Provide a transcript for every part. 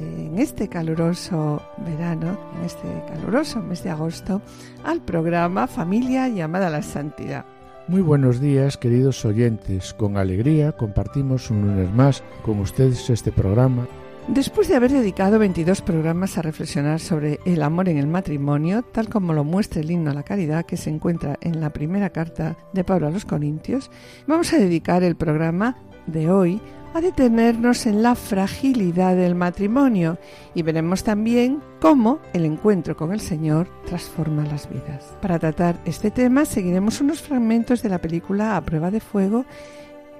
en este caluroso verano, en este caluroso mes de agosto, al programa Familia llamada a la Santidad. Muy buenos días, queridos oyentes. Con alegría compartimos un lunes más con ustedes este programa. Después de haber dedicado 22 programas a reflexionar sobre el amor en el matrimonio, tal como lo muestra el himno a la caridad que se encuentra en la primera carta de Pablo a los Corintios, vamos a dedicar el programa de hoy a detenernos en la fragilidad del matrimonio y veremos también cómo el encuentro con el Señor transforma las vidas. Para tratar este tema seguiremos unos fragmentos de la película A prueba de fuego,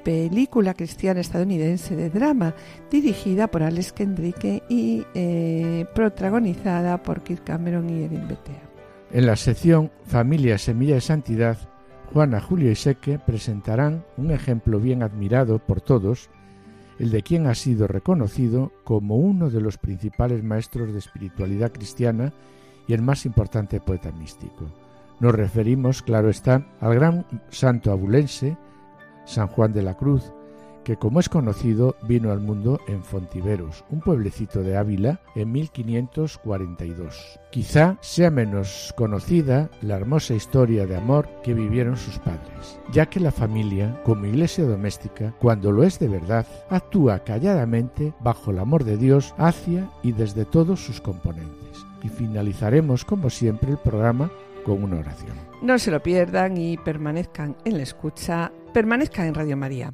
película cristiana estadounidense de drama dirigida por Alex Kendrick y eh, protagonizada por Kirk Cameron y Erin Betea. En la sección Familia Semilla de Santidad, Juana, Julio y Seque presentarán un ejemplo bien admirado por todos el de quien ha sido reconocido como uno de los principales maestros de espiritualidad cristiana y el más importante poeta místico. Nos referimos, claro está, al gran santo abulense, San Juan de la Cruz, que como es conocido vino al mundo en Fontiveros, un pueblecito de Ávila, en 1542. Quizá sea menos conocida la hermosa historia de amor que vivieron sus padres, ya que la familia, como iglesia doméstica, cuando lo es de verdad, actúa calladamente bajo el amor de Dios hacia y desde todos sus componentes. Y finalizaremos, como siempre, el programa con una oración. No se lo pierdan y permanezcan en la escucha, permanezcan en Radio María.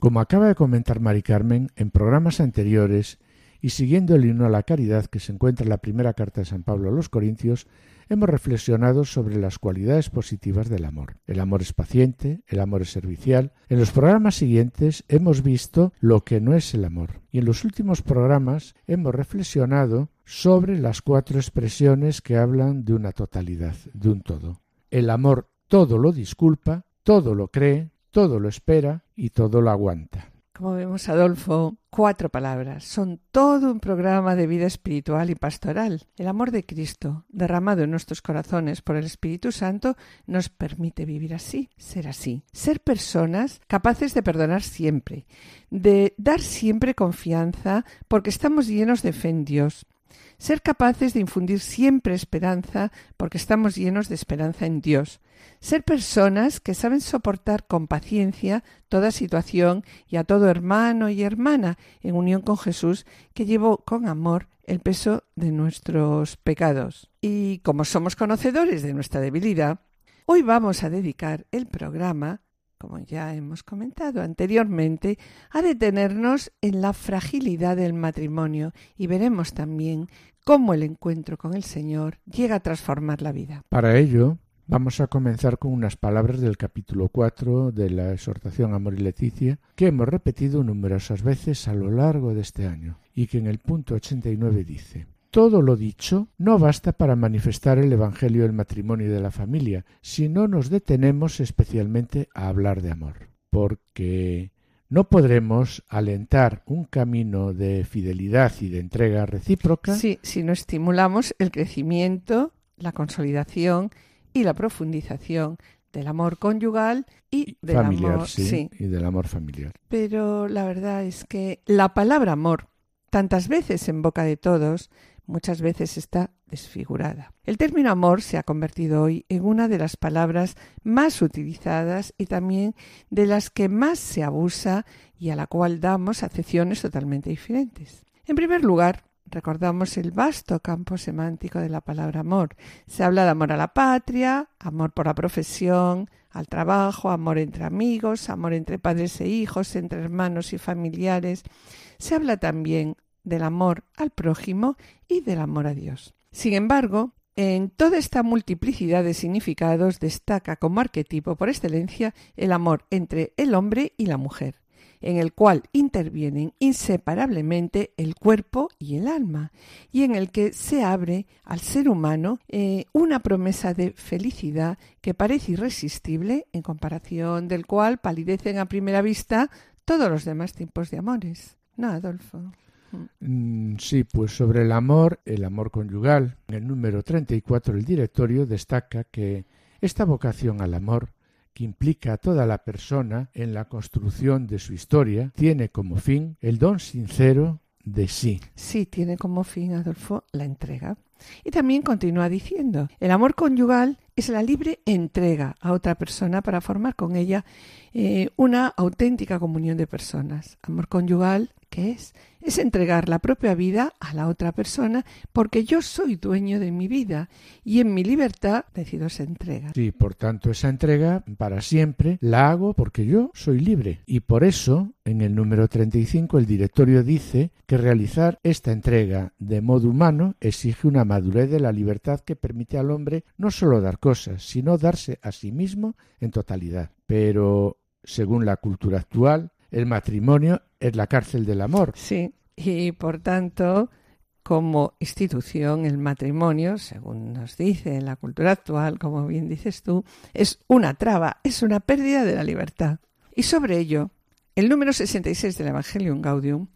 Como acaba de comentar Mari Carmen, en programas anteriores y siguiendo el himno a la caridad que se encuentra en la primera carta de San Pablo a los Corintios, hemos reflexionado sobre las cualidades positivas del amor. El amor es paciente, el amor es servicial. En los programas siguientes hemos visto lo que no es el amor. Y en los últimos programas hemos reflexionado sobre las cuatro expresiones que hablan de una totalidad, de un todo. El amor todo lo disculpa, todo lo cree, todo lo espera y todo lo aguanta. Como vemos, Adolfo, cuatro palabras. Son todo un programa de vida espiritual y pastoral. El amor de Cristo, derramado en nuestros corazones por el Espíritu Santo, nos permite vivir así, ser así. Ser personas capaces de perdonar siempre, de dar siempre confianza porque estamos llenos de fe en Dios, ser capaces de infundir siempre esperanza porque estamos llenos de esperanza en Dios, ser personas que saben soportar con paciencia toda situación y a todo hermano y hermana en unión con Jesús que llevó con amor el peso de nuestros pecados. Y como somos conocedores de nuestra debilidad, hoy vamos a dedicar el programa como ya hemos comentado anteriormente, a detenernos en la fragilidad del matrimonio y veremos también cómo el encuentro con el Señor llega a transformar la vida. Para ello, vamos a comenzar con unas palabras del capítulo 4 de la exhortación Amor y Leticia, que hemos repetido numerosas veces a lo largo de este año, y que en el punto 89 dice todo lo dicho no basta para manifestar el Evangelio del matrimonio y de la familia, si no nos detenemos especialmente a hablar de amor, porque no podremos alentar un camino de fidelidad y de entrega recíproca sí, si no estimulamos el crecimiento, la consolidación y la profundización del amor conyugal y del familiar, amor sí, y del amor familiar. Pero la verdad es que la palabra amor, tantas veces en boca de todos, muchas veces está desfigurada. El término amor se ha convertido hoy en una de las palabras más utilizadas y también de las que más se abusa y a la cual damos acepciones totalmente diferentes. En primer lugar, recordamos el vasto campo semántico de la palabra amor. Se habla de amor a la patria, amor por la profesión, al trabajo, amor entre amigos, amor entre padres e hijos, entre hermanos y familiares. Se habla también del amor al prójimo y del amor a Dios. Sin embargo, en toda esta multiplicidad de significados destaca como arquetipo por excelencia el amor entre el hombre y la mujer. en el cual intervienen inseparablemente el cuerpo y el alma, y en el que se abre al ser humano eh, una promesa de felicidad que parece irresistible, en comparación del cual palidecen a primera vista todos los demás tipos de amores. ¿No, Adolfo? Mm, sí, pues sobre el amor, el amor conyugal, en el número 34 el directorio destaca que esta vocación al amor que implica a toda la persona en la construcción de su historia, tiene como fin el don sincero de sí. Sí, tiene como fin, Adolfo, la entrega. Y también continúa diciendo, el amor conyugal es la libre entrega a otra persona para formar con ella eh, una auténtica comunión de personas. Amor conyugal ¿Qué es? Es entregar la propia vida a la otra persona porque yo soy dueño de mi vida y en mi libertad decido esa entrega. Sí, por tanto, esa entrega para siempre la hago porque yo soy libre. Y por eso, en el número 35, el directorio dice que realizar esta entrega de modo humano exige una madurez de la libertad que permite al hombre no solo dar cosas, sino darse a sí mismo en totalidad. Pero, según la cultura actual, el matrimonio es la cárcel del amor. Sí, y por tanto, como institución, el matrimonio, según nos dice la cultura actual, como bien dices tú, es una traba, es una pérdida de la libertad. Y sobre ello, el número 66 del Evangelium Gaudium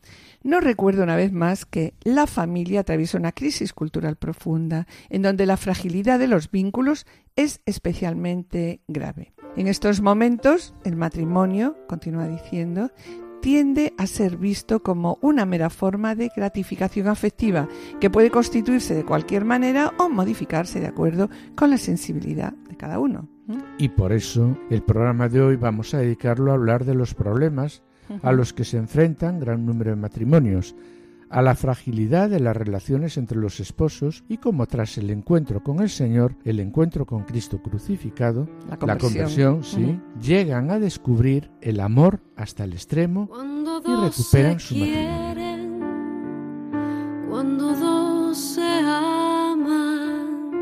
nos recuerda una vez más que la familia atraviesa una crisis cultural profunda, en donde la fragilidad de los vínculos es especialmente grave. En estos momentos, el matrimonio, continúa diciendo, tiende a ser visto como una mera forma de gratificación afectiva que puede constituirse de cualquier manera o modificarse de acuerdo con la sensibilidad de cada uno. Y por eso el programa de hoy vamos a dedicarlo a hablar de los problemas a los que se enfrentan gran número de matrimonios, a la fragilidad de las relaciones entre los esposos y como tras el encuentro con el Señor, el encuentro con Cristo crucificado, la conversión, sí, llegan a descubrir el amor hasta el extremo y recuperan su matrimonio. Cuando dos se aman,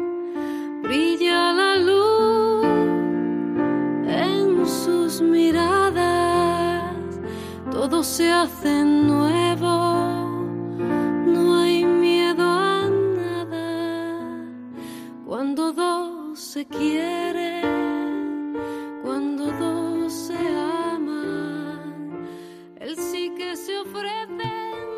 brilla la luz en sus miradas, todo se hace nuevo Cuando dos se quieren, cuando dos se aman, el sí que se ofrecen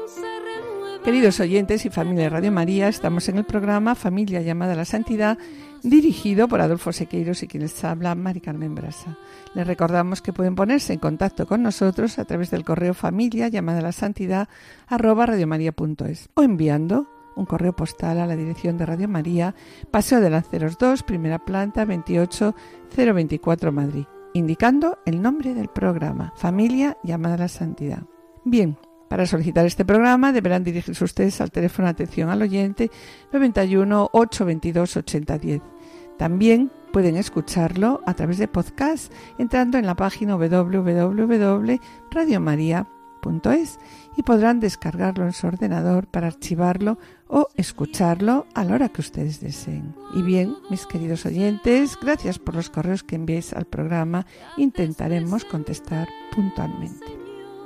se renueva. Queridos oyentes y familia de Radio María, estamos en el programa Familia llamada a la Santidad, dirigido por Adolfo Sequeiros y quienes habla Mari Carmen Brasa. Les recordamos que pueden ponerse en contacto con nosotros a través del correo familia llamada la santidad arroba radiomaria.es o enviando un correo postal a la dirección de Radio María, Paseo de Lanceros 2, primera planta, 28024 Madrid, indicando el nombre del programa, Familia llamada a la Santidad. Bien, para solicitar este programa deberán dirigirse ustedes al teléfono de atención al oyente 91 822 8010. También pueden escucharlo a través de podcast entrando en la página www.radiomaria.es y podrán descargarlo en su ordenador para archivarlo o escucharlo a la hora que ustedes deseen. Y bien, mis queridos oyentes, gracias por los correos que enviéis al programa. Intentaremos contestar puntualmente.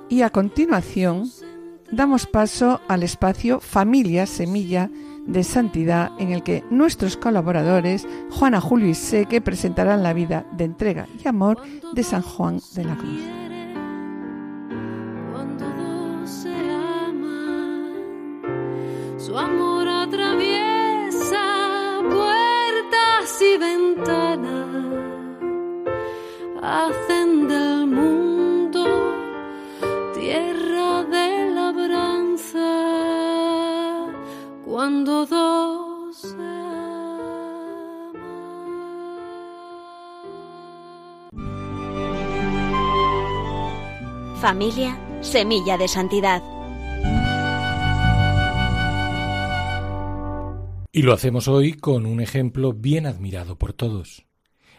Y a continuación, damos paso al espacio Familia Semilla de Santidad en el que nuestros colaboradores, Juana, Julio y Seque, presentarán la vida de entrega y amor de San Juan de la Cruz. Su amor atraviesa puertas y ventanas, hacen del mundo cuando dos se Familia, semilla de santidad. Y lo hacemos hoy con un ejemplo bien admirado por todos,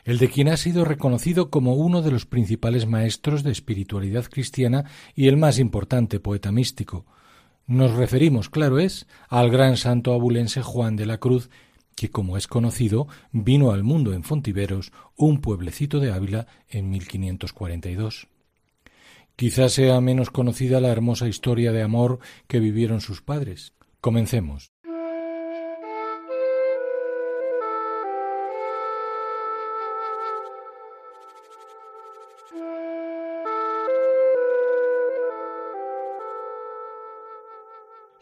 el de quien ha sido reconocido como uno de los principales maestros de espiritualidad cristiana y el más importante poeta místico. Nos referimos, claro es, al gran santo abulense Juan de la Cruz, que, como es conocido, vino al mundo en Fontiveros, un pueblecito de Ávila, en 1542. Quizás sea menos conocida la hermosa historia de amor que vivieron sus padres. Comencemos.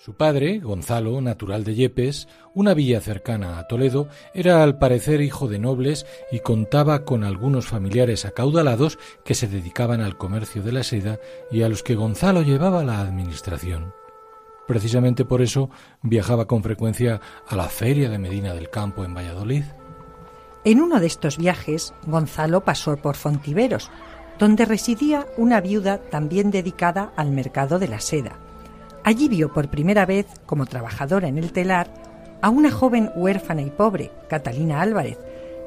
Su padre, Gonzalo, natural de Yepes, una villa cercana a Toledo, era al parecer hijo de nobles y contaba con algunos familiares acaudalados que se dedicaban al comercio de la seda y a los que Gonzalo llevaba la administración. Precisamente por eso viajaba con frecuencia a la feria de Medina del Campo en Valladolid. En uno de estos viajes, Gonzalo pasó por Fontiveros, donde residía una viuda también dedicada al mercado de la seda. Allí vio por primera vez, como trabajadora en el telar, a una joven huérfana y pobre, Catalina Álvarez,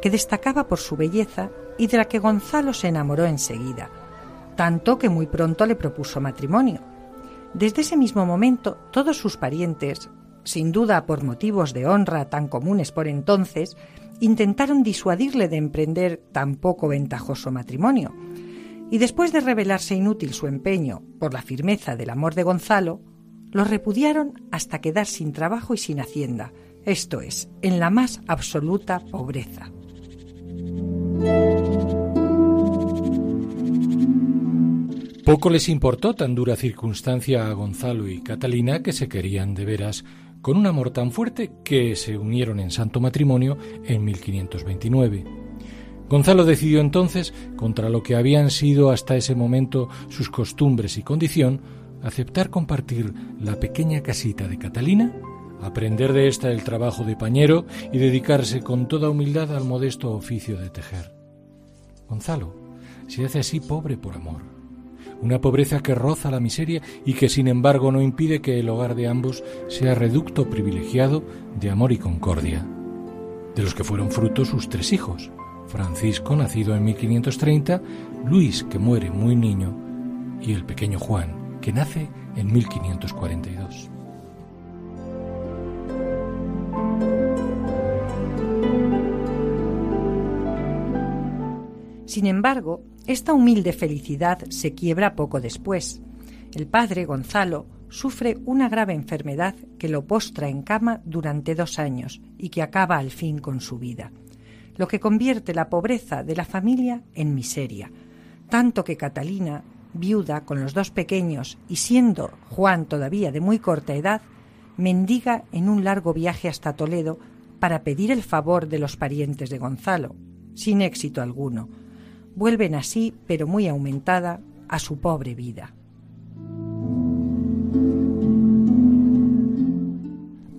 que destacaba por su belleza y de la que Gonzalo se enamoró enseguida, tanto que muy pronto le propuso matrimonio. Desde ese mismo momento, todos sus parientes, sin duda por motivos de honra tan comunes por entonces, intentaron disuadirle de emprender tan poco ventajoso matrimonio. Y después de revelarse inútil su empeño por la firmeza del amor de Gonzalo, los repudiaron hasta quedar sin trabajo y sin hacienda, esto es, en la más absoluta pobreza. Poco les importó tan dura circunstancia a Gonzalo y Catalina que se querían de veras con un amor tan fuerte que se unieron en santo matrimonio en 1529. Gonzalo decidió entonces, contra lo que habían sido hasta ese momento sus costumbres y condición, aceptar compartir la pequeña casita de Catalina, aprender de ésta el trabajo de pañero y dedicarse con toda humildad al modesto oficio de tejer. Gonzalo se hace así pobre por amor, una pobreza que roza la miseria y que sin embargo no impide que el hogar de ambos sea reducto privilegiado de amor y concordia, de los que fueron frutos sus tres hijos, Francisco, nacido en 1530, Luis, que muere muy niño, y el pequeño Juan, que nace en 1542. Sin embargo, esta humilde felicidad se quiebra poco después. El padre, Gonzalo, sufre una grave enfermedad que lo postra en cama durante dos años y que acaba al fin con su vida, lo que convierte la pobreza de la familia en miseria, tanto que Catalina, viuda con los dos pequeños y siendo Juan todavía de muy corta edad, mendiga en un largo viaje hasta Toledo para pedir el favor de los parientes de Gonzalo, sin éxito alguno. Vuelven así, pero muy aumentada, a su pobre vida.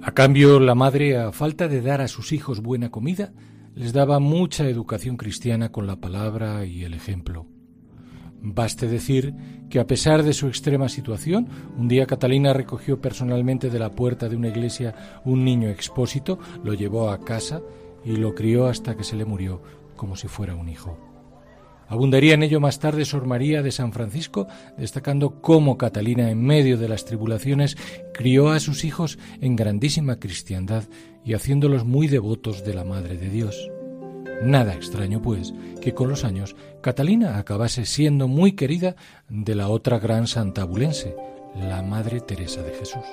A cambio, la madre, a falta de dar a sus hijos buena comida, les daba mucha educación cristiana con la palabra y el ejemplo. Baste decir que a pesar de su extrema situación, un día Catalina recogió personalmente de la puerta de una iglesia un niño expósito, lo llevó a casa y lo crió hasta que se le murió como si fuera un hijo. Abundaría en ello más tarde Sor María de San Francisco, destacando cómo Catalina, en medio de las tribulaciones, crió a sus hijos en grandísima cristiandad y haciéndolos muy devotos de la Madre de Dios. Nada extraño, pues, que con los años Catalina acabase siendo muy querida de la otra gran santa abulense, la Madre Teresa de Jesús.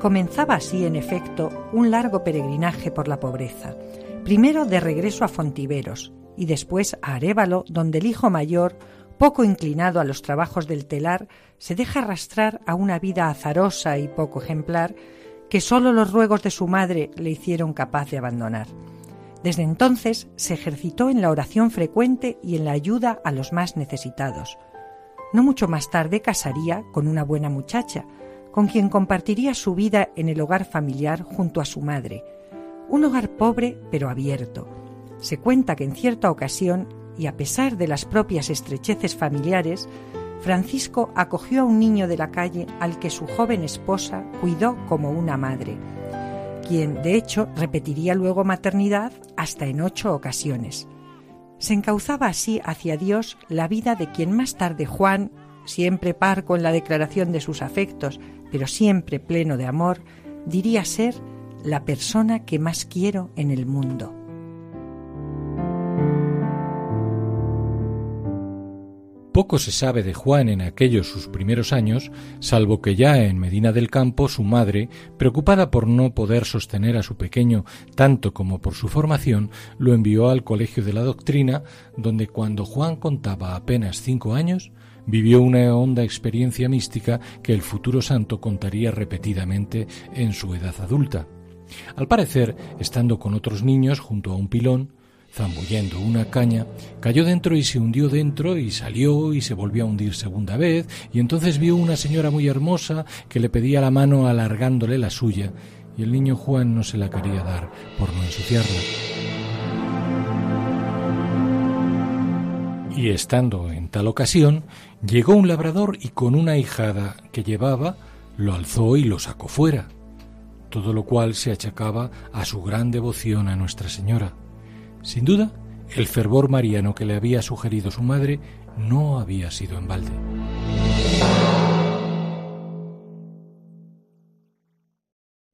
Comenzaba así, en efecto, un largo peregrinaje por la pobreza, primero de regreso a Fontiveros y después a Arévalo, donde el hijo mayor, poco inclinado a los trabajos del telar, se deja arrastrar a una vida azarosa y poco ejemplar que sólo los ruegos de su madre le hicieron capaz de abandonar. Desde entonces se ejercitó en la oración frecuente y en la ayuda a los más necesitados. No mucho más tarde casaría con una buena muchacha, con quien compartiría su vida en el hogar familiar junto a su madre. Un hogar pobre pero abierto. Se cuenta que en cierta ocasión, y a pesar de las propias estrecheces familiares, Francisco acogió a un niño de la calle al que su joven esposa cuidó como una madre, quien de hecho repetiría luego maternidad hasta en ocho ocasiones. Se encauzaba así hacia Dios la vida de quien más tarde Juan, siempre parco en la declaración de sus afectos, pero siempre pleno de amor, diría ser la persona que más quiero en el mundo. Poco se sabe de Juan en aquellos sus primeros años, salvo que ya en Medina del Campo su madre, preocupada por no poder sostener a su pequeño tanto como por su formación, lo envió al Colegio de la Doctrina, donde cuando Juan contaba apenas cinco años, vivió una honda experiencia mística que el futuro santo contaría repetidamente en su edad adulta. Al parecer, estando con otros niños junto a un pilón, zambullendo una caña, cayó dentro y se hundió dentro y salió y se volvió a hundir segunda vez, y entonces vio una señora muy hermosa que le pedía la mano alargándole la suya, y el niño Juan no se la quería dar por no ensuciarla. Y estando en tal ocasión, llegó un labrador y con una hijada que llevaba, lo alzó y lo sacó fuera, todo lo cual se achacaba a su gran devoción a Nuestra Señora. Sin duda, el fervor mariano que le había sugerido su madre no había sido en balde.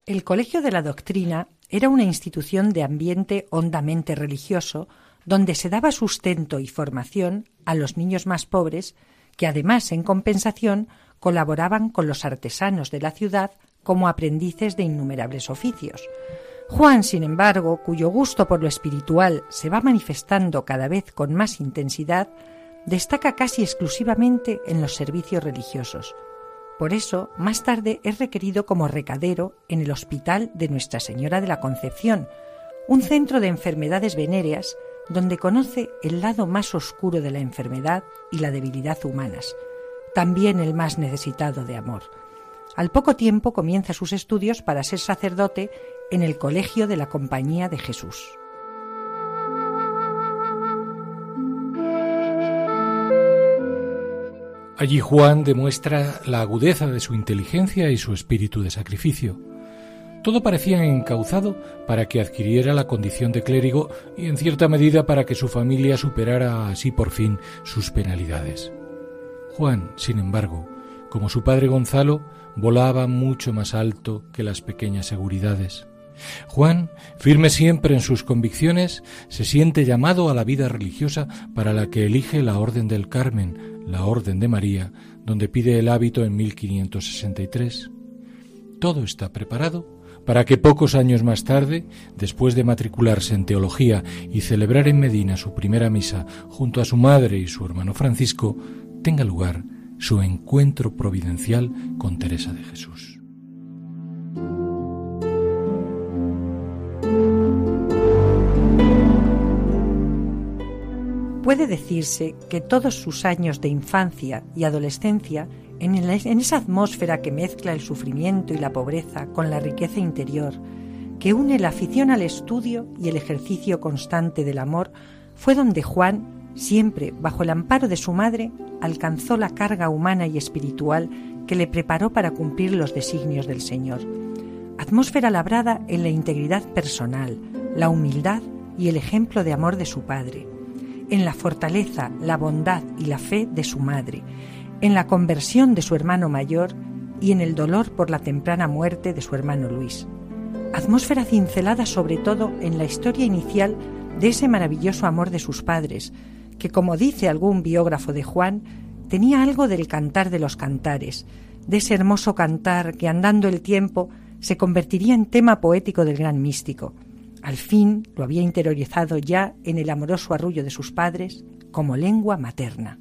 El Colegio de la Doctrina era una institución de ambiente hondamente religioso donde se daba sustento y formación a los niños más pobres que además en compensación colaboraban con los artesanos de la ciudad como aprendices de innumerables oficios. Juan, sin embargo, cuyo gusto por lo espiritual se va manifestando cada vez con más intensidad, destaca casi exclusivamente en los servicios religiosos. Por eso, más tarde es requerido como recadero en el Hospital de Nuestra Señora de la Concepción, un centro de enfermedades venéreas donde conoce el lado más oscuro de la enfermedad y la debilidad humanas, también el más necesitado de amor. Al poco tiempo comienza sus estudios para ser sacerdote en el Colegio de la Compañía de Jesús. Allí Juan demuestra la agudeza de su inteligencia y su espíritu de sacrificio. Todo parecía encauzado para que adquiriera la condición de clérigo y en cierta medida para que su familia superara así por fin sus penalidades. Juan, sin embargo, como su padre Gonzalo, volaba mucho más alto que las pequeñas seguridades. Juan, firme siempre en sus convicciones, se siente llamado a la vida religiosa para la que elige la Orden del Carmen, la Orden de María, donde pide el hábito en 1563. Todo está preparado para que pocos años más tarde, después de matricularse en teología y celebrar en Medina su primera misa junto a su madre y su hermano Francisco, tenga lugar su encuentro providencial con Teresa de Jesús. Puede decirse que todos sus años de infancia y adolescencia, en, esa atmósfera que mezcla el sufrimiento y la pobreza con la riqueza interior, que une la afición al estudio y el ejercicio constante del amor, fue donde Juan, siempre bajo el amparo de su madre, alcanzó la carga humana y espiritual que le preparó para cumplir los designios del Señor. Atmósfera labrada en la integridad personal, la humildad y el ejemplo de amor de su padre en la fortaleza, la bondad y la fe de su madre, en la conversión de su hermano mayor y en el dolor por la temprana muerte de su hermano Luis. Atmósfera cincelada sobre todo en la historia inicial de ese maravilloso amor de sus padres, que como dice algún biógrafo de Juan, tenía algo del cantar de los cantares, de ese hermoso cantar que andando el tiempo se convertiría en tema poético del gran místico. Al fin lo había interiorizado ya en el amoroso arrullo de sus padres como lengua materna.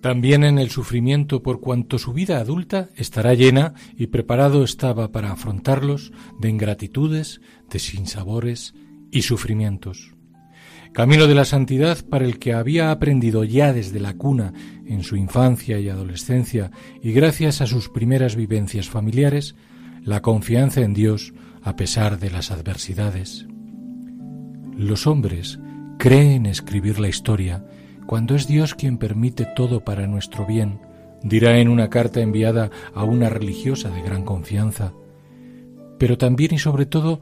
También en el sufrimiento por cuanto su vida adulta estará llena y preparado estaba para afrontarlos de ingratitudes, de sinsabores y sufrimientos. Camino de la santidad para el que había aprendido ya desde la cuna en su infancia y adolescencia y gracias a sus primeras vivencias familiares, la confianza en Dios a pesar de las adversidades. Los hombres creen escribir la historia cuando es Dios quien permite todo para nuestro bien, dirá en una carta enviada a una religiosa de gran confianza. Pero también y sobre todo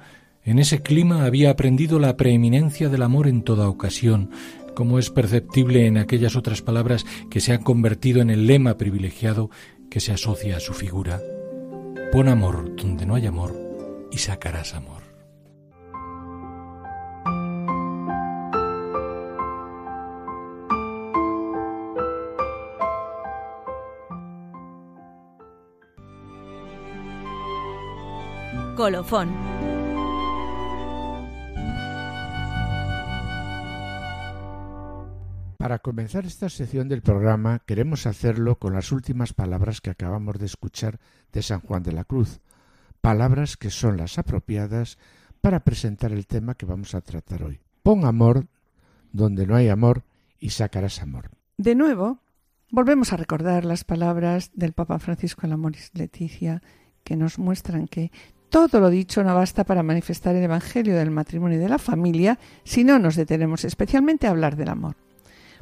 en ese clima había aprendido la preeminencia del amor en toda ocasión, como es perceptible en aquellas otras palabras que se han convertido en el lema privilegiado que se asocia a su figura. Pon amor donde no hay amor y sacarás amor. Colofón. Para comenzar esta sección del programa queremos hacerlo con las últimas palabras que acabamos de escuchar de San Juan de la Cruz, palabras que son las apropiadas para presentar el tema que vamos a tratar hoy. Pon amor donde no hay amor y sacarás amor. De nuevo, volvemos a recordar las palabras del Papa Francisco a la Moris Leticia que nos muestran que todo lo dicho no basta para manifestar el Evangelio del matrimonio y de la familia si no nos detenemos especialmente a hablar del amor.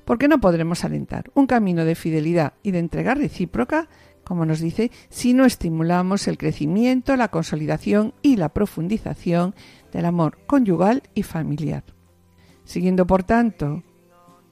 Porque no podremos alentar un camino de fidelidad y de entrega recíproca, como nos dice, si no estimulamos el crecimiento, la consolidación y la profundización del amor conyugal y familiar. Siguiendo, por tanto,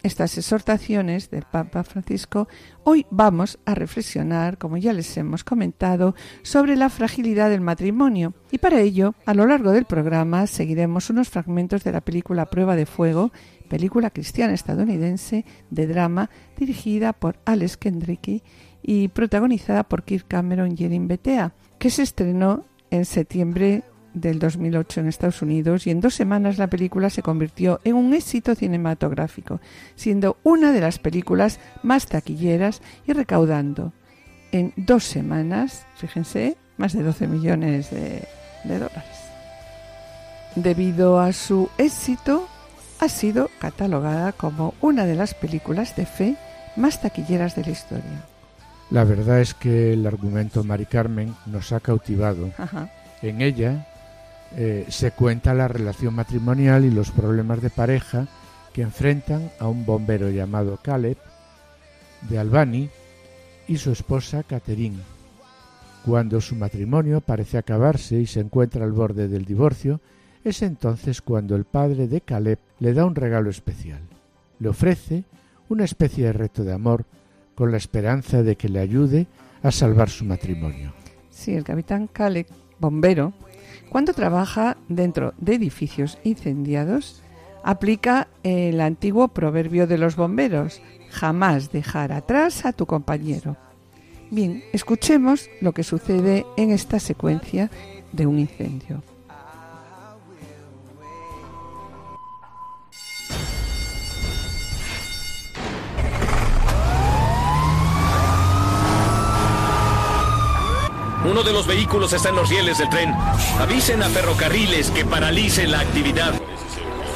estas exhortaciones del Papa Francisco, hoy vamos a reflexionar, como ya les hemos comentado, sobre la fragilidad del matrimonio. Y para ello, a lo largo del programa, seguiremos unos fragmentos de la película Prueba de Fuego, película cristiana estadounidense de drama dirigida por Alex Kendricky y protagonizada por Kirk Cameron y Erin Betea, que se estrenó en septiembre del 2008 en Estados Unidos y en dos semanas la película se convirtió en un éxito cinematográfico, siendo una de las películas más taquilleras y recaudando en dos semanas, fíjense, más de 12 millones de, de dólares. Debido a su éxito, ha sido catalogada como una de las películas de fe más taquilleras de la historia. La verdad es que el argumento Mari Carmen nos ha cautivado. Ajá. En ella eh, se cuenta la relación matrimonial y los problemas de pareja que enfrentan a un bombero llamado Caleb de Albany y su esposa Catherine. Cuando su matrimonio parece acabarse y se encuentra al borde del divorcio, es entonces cuando el padre de Caleb le da un regalo especial. Le ofrece una especie de reto de amor con la esperanza de que le ayude a salvar su matrimonio. Sí, el capitán Caleb, bombero, cuando trabaja dentro de edificios incendiados, aplica el antiguo proverbio de los bomberos, jamás dejar atrás a tu compañero. Bien, escuchemos lo que sucede en esta secuencia de un incendio. Uno de los vehículos está en los rieles del tren. Avisen a ferrocarriles que paralicen la actividad.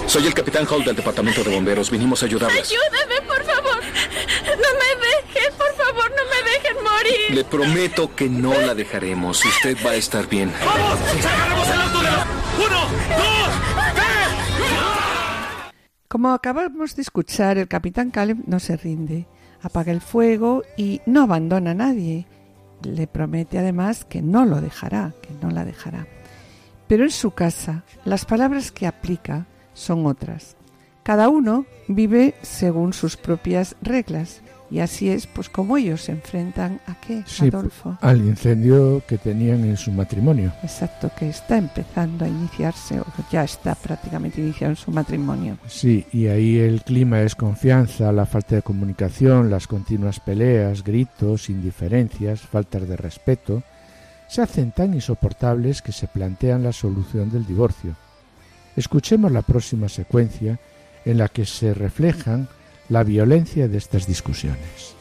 Soy el capitán Hall del departamento de bomberos. Vinimos a ayudarles. Ayúdame, por favor. No me dejen, por favor, no me dejen morir. Le prometo que no la dejaremos. Usted va a estar bien. ¡Vamos! ¡Sacaremos el auto de la... ¡Uno! ¡Dos! Como acabamos de escuchar, el capitán Caleb no se rinde, apaga el fuego y no abandona a nadie. Le promete además que no lo dejará, que no la dejará. Pero en su casa, las palabras que aplica son otras. Cada uno vive según sus propias reglas y así es pues como ellos se enfrentan a qué, Sí, Adolfo. al incendio que tenían en su matrimonio. Exacto, que está empezando a iniciarse o ya está prácticamente iniciado en su matrimonio. Sí, y ahí el clima es confianza, la falta de comunicación, las continuas peleas, gritos, indiferencias, faltas de respeto, se hacen tan insoportables que se plantean la solución del divorcio. Escuchemos la próxima secuencia en la que se reflejan la violencia de estas discusiones.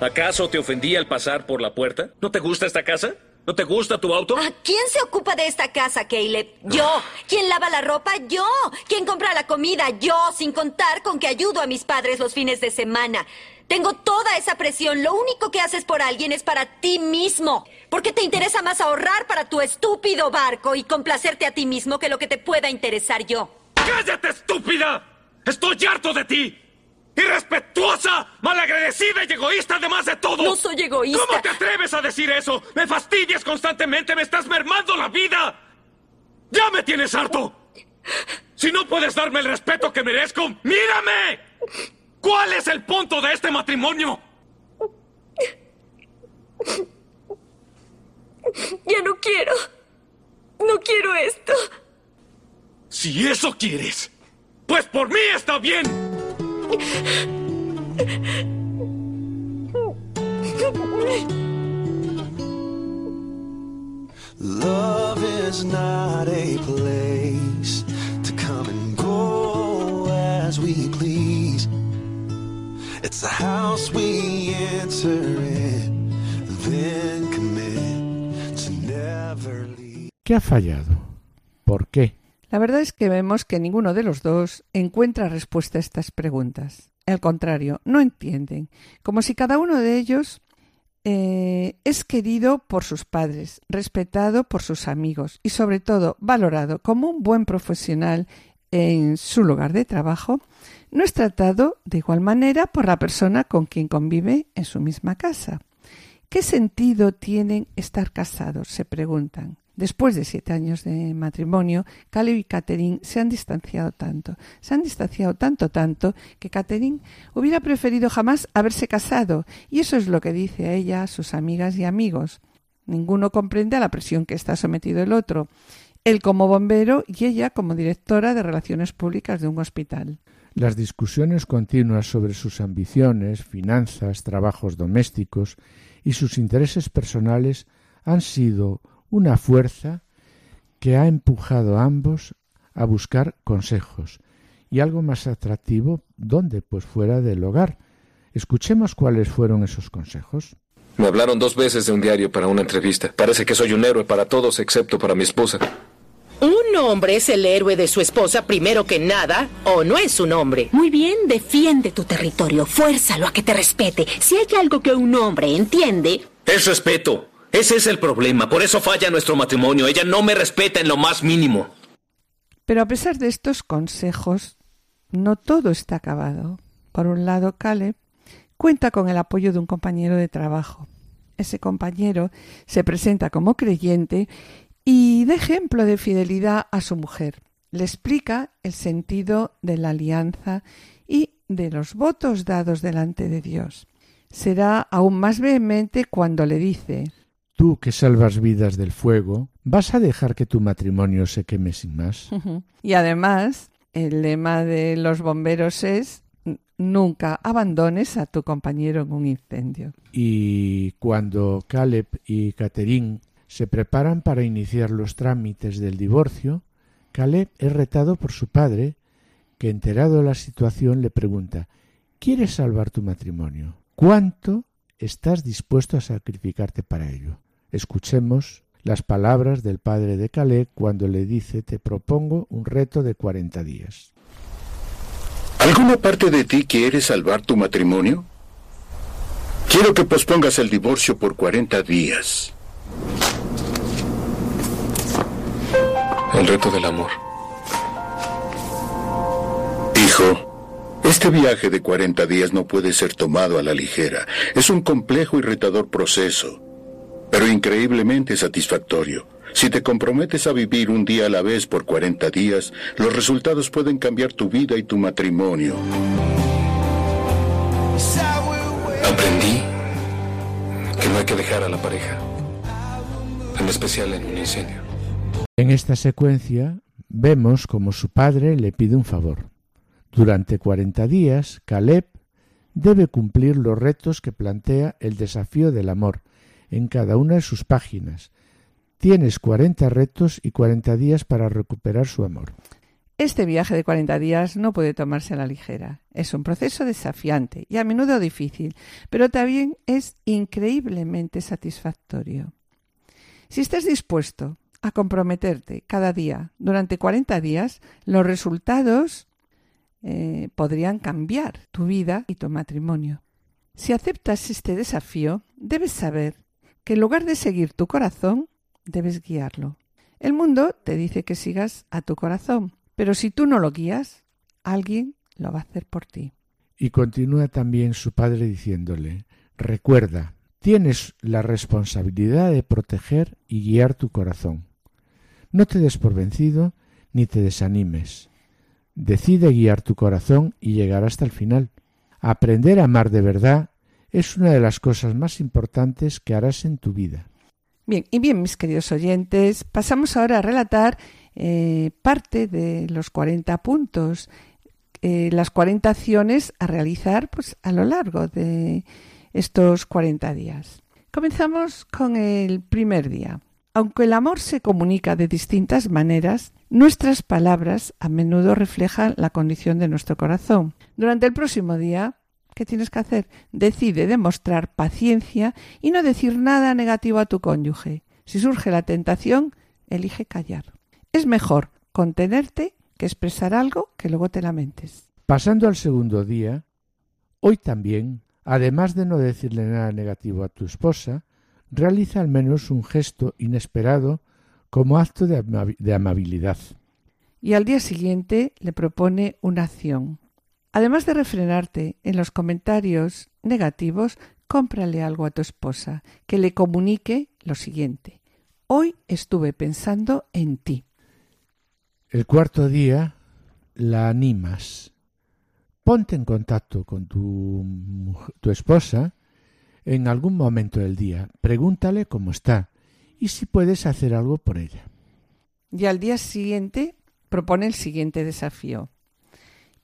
¿Acaso te ofendí al pasar por la puerta? ¿No te gusta esta casa? ¿No te gusta tu auto? ¿A quién se ocupa de esta casa, Caleb? Yo. ¿Quién lava la ropa? Yo. ¿Quién compra la comida? Yo, sin contar con que ayudo a mis padres los fines de semana. Tengo toda esa presión. Lo único que haces por alguien es para ti mismo. Porque te interesa más ahorrar para tu estúpido barco y complacerte a ti mismo que lo que te pueda interesar yo. ¡Cállate, estúpida! ¡Estoy harto de ti! ¡Irrespetuosa! ¡Malagradecida y egoísta además de todo! No soy egoísta. ¿Cómo te atreves a decir eso? ¡Me fastidias constantemente! ¡Me estás mermando la vida! ¡Ya me tienes harto! Si no puedes darme el respeto que merezco, ¡mírame! ¿Cuál es el punto de este matrimonio? Ya no quiero. No quiero esto. Si eso quieres, pues por mí está bien. is not a place to come and go as we please. It's a house we enter in, then commit to never leave. ¿Qué ha fallado? ¿Por qué? La verdad es que vemos que ninguno de los dos encuentra respuesta a estas preguntas. Al contrario, no entienden, como si cada uno de ellos eh, es querido por sus padres, respetado por sus amigos y sobre todo valorado como un buen profesional en su lugar de trabajo, no es tratado de igual manera por la persona con quien convive en su misma casa. ¿Qué sentido tienen estar casados? se preguntan. Después de siete años de matrimonio, Caleb y Catherine se han distanciado tanto, se han distanciado tanto, tanto, que Catherine hubiera preferido jamás haberse casado, y eso es lo que dice a ella a sus amigas y amigos. Ninguno comprende a la presión que está sometido el otro, él como bombero y ella como directora de relaciones públicas de un hospital. Las discusiones continuas sobre sus ambiciones, finanzas, trabajos domésticos y sus intereses personales han sido una fuerza que ha empujado a ambos a buscar consejos y algo más atractivo, ¿dónde? Pues fuera del hogar. Escuchemos cuáles fueron esos consejos. Me hablaron dos veces de un diario para una entrevista. Parece que soy un héroe para todos excepto para mi esposa. ¿Un hombre es el héroe de su esposa primero que nada o no es un hombre? Muy bien, defiende tu territorio, fuérzalo a que te respete. Si hay algo que un hombre entiende... Es respeto. Ese es el problema. Por eso falla nuestro matrimonio. Ella no me respeta en lo más mínimo. Pero a pesar de estos consejos, no todo está acabado. Por un lado, Caleb cuenta con el apoyo de un compañero de trabajo. Ese compañero se presenta como creyente y da ejemplo de fidelidad a su mujer. Le explica el sentido de la alianza y de los votos dados delante de Dios. Será aún más vehemente cuando le dice Tú que salvas vidas del fuego, ¿vas a dejar que tu matrimonio se queme sin más? Y además, el lema de los bomberos es nunca abandones a tu compañero en un incendio. Y cuando Caleb y Catherine se preparan para iniciar los trámites del divorcio, Caleb es retado por su padre, que enterado de la situación le pregunta ¿Quieres salvar tu matrimonio? ¿Cuánto estás dispuesto a sacrificarte para ello? Escuchemos las palabras del padre de Caleb cuando le dice te propongo un reto de cuarenta días. ¿Alguna parte de ti quiere salvar tu matrimonio? Quiero que pospongas el divorcio por cuarenta días. El reto del amor. Hijo, este viaje de 40 días no puede ser tomado a la ligera. Es un complejo y retador proceso, pero increíblemente satisfactorio. Si te comprometes a vivir un día a la vez por 40 días, los resultados pueden cambiar tu vida y tu matrimonio. Aprendí que no hay que dejar a la pareja, en especial en un incendio. En esta secuencia vemos como su padre le pide un favor. Durante 40 días, Caleb debe cumplir los retos que plantea el desafío del amor en cada una de sus páginas. Tienes 40 retos y 40 días para recuperar su amor. Este viaje de 40 días no puede tomarse a la ligera. Es un proceso desafiante y a menudo difícil, pero también es increíblemente satisfactorio. Si estás dispuesto a comprometerte cada día durante 40 días, los resultados eh, podrían cambiar tu vida y tu matrimonio. Si aceptas este desafío, debes saber que en lugar de seguir tu corazón, debes guiarlo. El mundo te dice que sigas a tu corazón, pero si tú no lo guías, alguien lo va a hacer por ti. Y continúa también su padre diciéndole, recuerda, tienes la responsabilidad de proteger y guiar tu corazón. No te des por vencido ni te desanimes. Decide guiar tu corazón y llegar hasta el final. Aprender a amar de verdad es una de las cosas más importantes que harás en tu vida. Bien, y bien, mis queridos oyentes, pasamos ahora a relatar eh, parte de los 40 puntos, eh, las 40 acciones a realizar pues, a lo largo de estos 40 días. Comenzamos con el primer día. Aunque el amor se comunica de distintas maneras, nuestras palabras a menudo reflejan la condición de nuestro corazón. Durante el próximo día, ¿qué tienes que hacer? Decide demostrar paciencia y no decir nada negativo a tu cónyuge. Si surge la tentación, elige callar. Es mejor contenerte que expresar algo que luego te lamentes. Pasando al segundo día, hoy también, además de no decirle nada negativo a tu esposa, realiza al menos un gesto inesperado como acto de, de amabilidad. Y al día siguiente le propone una acción. Además de refrenarte en los comentarios negativos, cómprale algo a tu esposa que le comunique lo siguiente. Hoy estuve pensando en ti. El cuarto día la animas. Ponte en contacto con tu, tu esposa en algún momento del día. Pregúntale cómo está y si puedes hacer algo por ella. Y al día siguiente propone el siguiente desafío.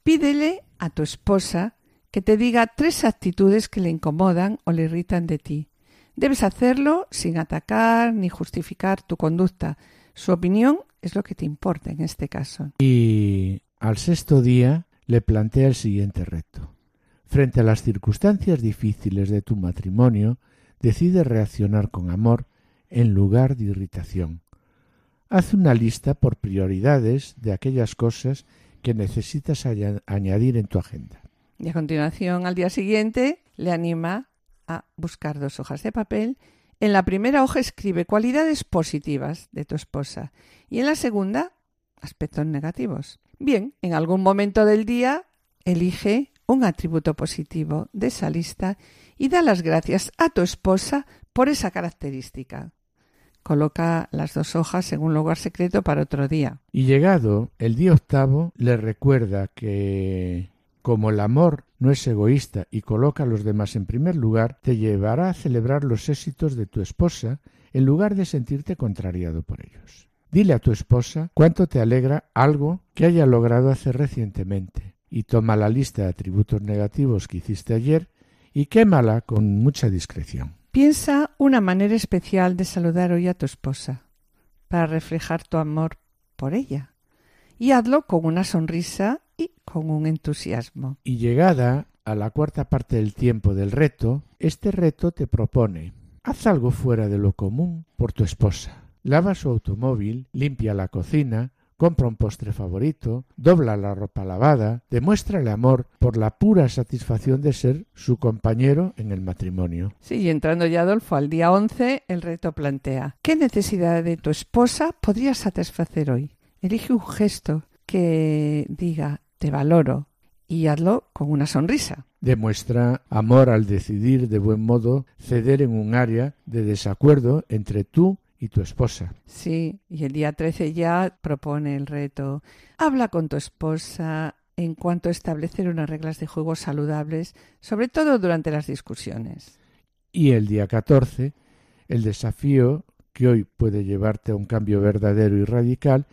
Pídele a tu esposa que te diga tres actitudes que le incomodan o le irritan de ti. Debes hacerlo sin atacar ni justificar tu conducta. Su opinión es lo que te importa en este caso. Y al sexto día le plantea el siguiente reto. Frente a las circunstancias difíciles de tu matrimonio, decide reaccionar con amor en lugar de irritación. Haz una lista por prioridades de aquellas cosas que necesitas añadir en tu agenda. Y a continuación, al día siguiente, le anima a buscar dos hojas de papel. En la primera hoja escribe cualidades positivas de tu esposa y en la segunda aspectos negativos. Bien, en algún momento del día elige un atributo positivo de esa lista y da las gracias a tu esposa por esa característica. Coloca las dos hojas en un lugar secreto para otro día. Y llegado el día octavo, le recuerda que como el amor no es egoísta y coloca a los demás en primer lugar, te llevará a celebrar los éxitos de tu esposa en lugar de sentirte contrariado por ellos. Dile a tu esposa cuánto te alegra algo que haya logrado hacer recientemente y toma la lista de atributos negativos que hiciste ayer y quémala con mucha discreción. Piensa una manera especial de saludar hoy a tu esposa para reflejar tu amor por ella y hazlo con una sonrisa y con un entusiasmo. Y llegada a la cuarta parte del tiempo del reto, este reto te propone haz algo fuera de lo común por tu esposa. Lava su automóvil, limpia la cocina, compra un postre favorito, dobla la ropa lavada, demuéstrale amor por la pura satisfacción de ser su compañero en el matrimonio. Sí, y entrando ya, Adolfo, al día 11, el reto plantea, ¿qué necesidad de tu esposa podrías satisfacer hoy? Elige un gesto que diga, te valoro, y hazlo con una sonrisa. Demuestra amor al decidir de buen modo ceder en un área de desacuerdo entre tú y tu esposa. Sí, y el día 13 ya propone el reto. Habla con tu esposa en cuanto a establecer unas reglas de juego saludables, sobre todo durante las discusiones. Y el día 14, el desafío que hoy puede llevarte a un cambio verdadero y radical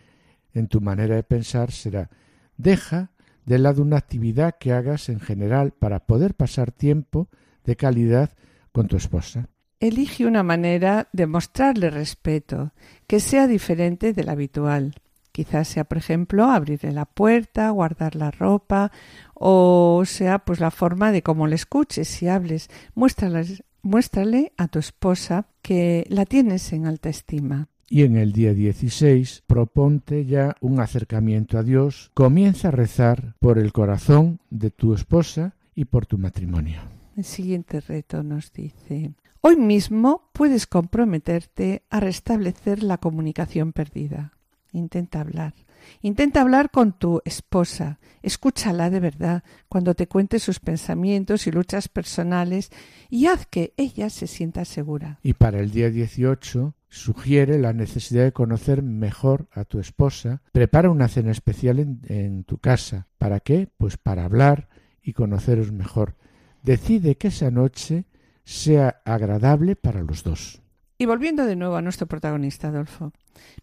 en tu manera de pensar será deja de lado una actividad que hagas en general para poder pasar tiempo de calidad con tu esposa. Elige una manera de mostrarle respeto que sea diferente de la habitual. Quizás sea, por ejemplo, abrirle la puerta, guardar la ropa, o sea, pues la forma de cómo le escuches y hables. Muéstrale, muéstrale a tu esposa que la tienes en alta estima. Y en el día 16 proponte ya un acercamiento a Dios, comienza a rezar por el corazón de tu esposa y por tu matrimonio. El siguiente reto nos dice, Hoy mismo puedes comprometerte a restablecer la comunicación perdida. Intenta hablar. Intenta hablar con tu esposa. Escúchala de verdad cuando te cuente sus pensamientos y luchas personales y haz que ella se sienta segura. Y para el día 18 sugiere la necesidad de conocer mejor a tu esposa. Prepara una cena especial en, en tu casa. ¿Para qué? Pues para hablar y conoceros mejor. Decide que esa noche sea agradable para los dos. Y volviendo de nuevo a nuestro protagonista, Adolfo,